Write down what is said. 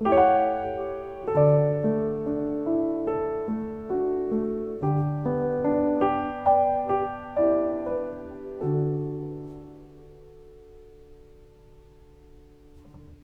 you